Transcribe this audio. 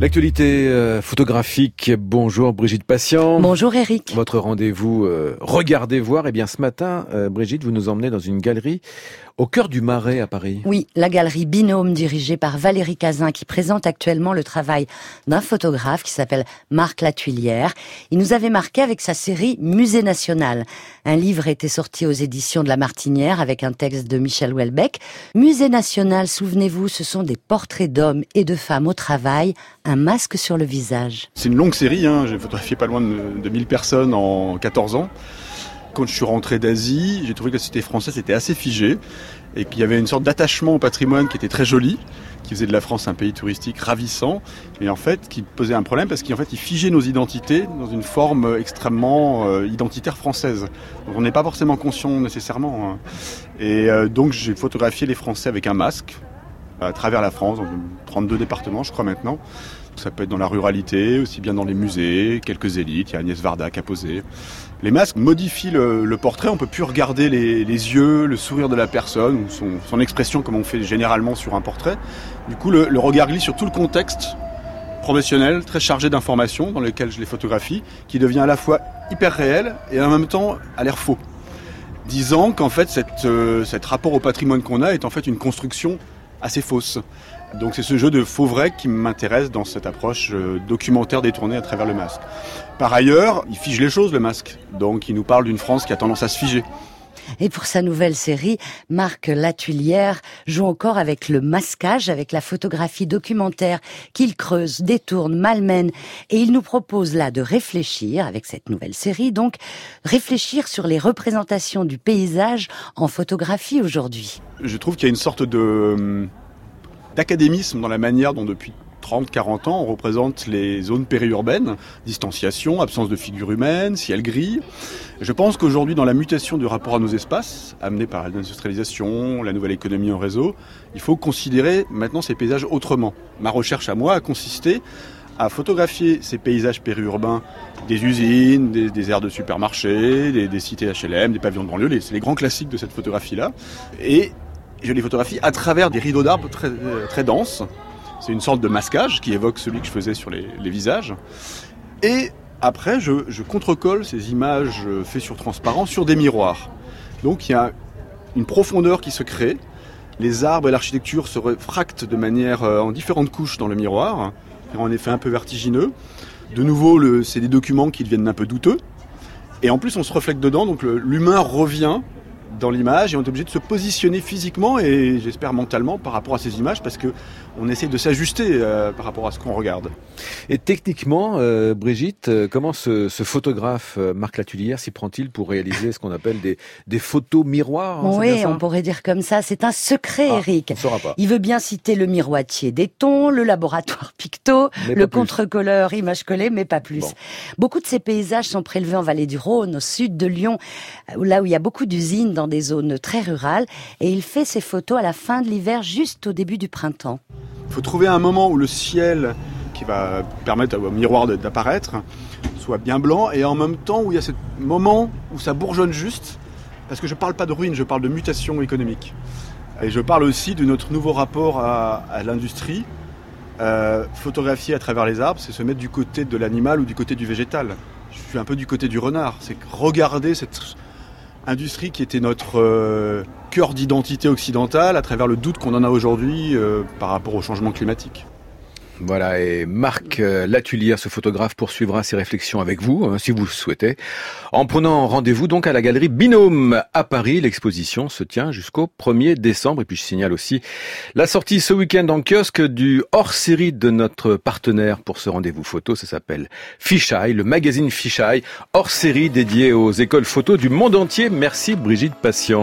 L'actualité euh, photographique. Bonjour Brigitte Patient. Bonjour Eric. Votre rendez-vous euh, Regardez voir. Eh bien ce matin, euh, Brigitte, vous nous emmenez dans une galerie au cœur du Marais à Paris. Oui, la galerie Binôme dirigée par Valérie Cazin qui présente actuellement le travail d'un photographe qui s'appelle Marc Latuilière. Il nous avait marqué avec sa série Musée national. Un livre était sorti aux éditions de La Martinière avec un texte de Michel Houellebecq. Musée national, souvenez-vous, ce sont des portraits d'hommes et de femmes au travail, un masque sur le visage. C'est une longue série, hein. j'ai photographié pas loin de, de 1000 personnes en 14 ans. Quand je suis rentré d'Asie, j'ai trouvé que la société française était assez figée et qu'il y avait une sorte d'attachement au patrimoine qui était très joli, qui faisait de la France un pays touristique ravissant, mais en fait qui posait un problème parce qu'en fait il figeait nos identités dans une forme extrêmement euh, identitaire française. Donc on n'est pas forcément conscient nécessairement. Hein. Et euh, donc j'ai photographié les Français avec un masque à travers la France, dans 32 départements je crois maintenant. Ça peut être dans la ruralité, aussi bien dans les musées, quelques élites, il y a Agnès Varda qui a posé. Les masques modifient le, portrait, on peut plus regarder les, yeux, le sourire de la personne, ou son, expression comme on fait généralement sur un portrait. Du coup, le, regard glisse sur tout le contexte professionnel, très chargé d'informations, dans lequel je les photographie, qui devient à la fois hyper réel et en même temps a l'air faux. Disant qu'en fait, cette, euh, cet rapport au patrimoine qu'on a est en fait une construction assez fausse. Donc c'est ce jeu de faux vrai qui m'intéresse dans cette approche euh, documentaire détournée à travers le masque. Par ailleurs, il fige les choses le masque. Donc il nous parle d'une France qui a tendance à se figer. Et pour sa nouvelle série, Marc Latuilière joue encore avec le masquage, avec la photographie documentaire qu'il creuse, détourne, malmène. Et il nous propose là de réfléchir, avec cette nouvelle série, donc, réfléchir sur les représentations du paysage en photographie aujourd'hui. Je trouve qu'il y a une sorte de d'académisme dans la manière dont depuis 30-40 ans, on représente les zones périurbaines, distanciation, absence de figure humaine, ciel gris. Je pense qu'aujourd'hui, dans la mutation du rapport à nos espaces, amenée par l'industrialisation, la nouvelle économie en réseau, il faut considérer maintenant ces paysages autrement. Ma recherche à moi a consisté à photographier ces paysages périurbains des usines, des, aires de supermarchés, des, cités HLM, des pavillons de banlieue, c'est les grands classiques de cette photographie-là. Et je les photographie à travers des rideaux d'arbres très, très denses. C'est une sorte de masquage qui évoque celui que je faisais sur les, visages. Et après, je, je contrecolle ces images faites sur transparent sur des miroirs. Donc il y a une profondeur qui se crée. Les arbres et l'architecture se réfractent de manière euh, en différentes couches dans le miroir, en effet un peu vertigineux. De nouveau, c'est des documents qui deviennent un peu douteux. Et en plus, on se reflète dedans, donc l'humain revient dans l'image et on est obligé de se positionner physiquement et j'espère mentalement par rapport à ces images parce que on essaie de s'ajuster euh, par rapport à ce qu'on regarde. Et techniquement, euh, Brigitte, euh, comment ce, ce photographe euh, Marc Latulière s'y prend-il pour réaliser ce qu'on appelle des, des photos miroirs hein, Oui, on pourrait dire comme ça. C'est un secret, ah, Eric. On saura pas. Il veut bien citer le miroitier des tons, le laboratoire Picto, Mais le contre-colleur image collée, mais pas plus. Bon. Beaucoup de ces paysages sont prélevés en vallée du Rhône, au sud de Lyon, là où il y a beaucoup d'usines dans des zones très rurales. Et il fait ses photos à la fin de l'hiver, juste au début du printemps. Il faut trouver un moment où le ciel qui va permettre au miroir d'apparaître soit bien blanc et en même temps où il y a ce moment où ça bourgeonne juste parce que je parle pas de ruine, je parle de mutation économique. Et je parle aussi de notre nouveau rapport à, à l'industrie. Euh, photographier à travers les arbres, c'est se mettre du côté de l'animal ou du côté du végétal. Je suis un peu du côté du renard. C'est regarder cette industrie qui était notre euh, cœur d'identité occidentale à travers le doute qu'on en a aujourd'hui euh, par rapport au changement climatique. Voilà, et Marc euh, Latulière, ce photographe, poursuivra ses réflexions avec vous, hein, si vous le souhaitez, en prenant rendez-vous donc à la galerie Binôme à Paris. L'exposition se tient jusqu'au 1er décembre. Et puis je signale aussi la sortie ce week-end en kiosque du hors-série de notre partenaire pour ce rendez-vous photo. Ça s'appelle Fisheye, le magazine Fisheye, hors-série dédié aux écoles photo du monde entier. Merci Brigitte Patient.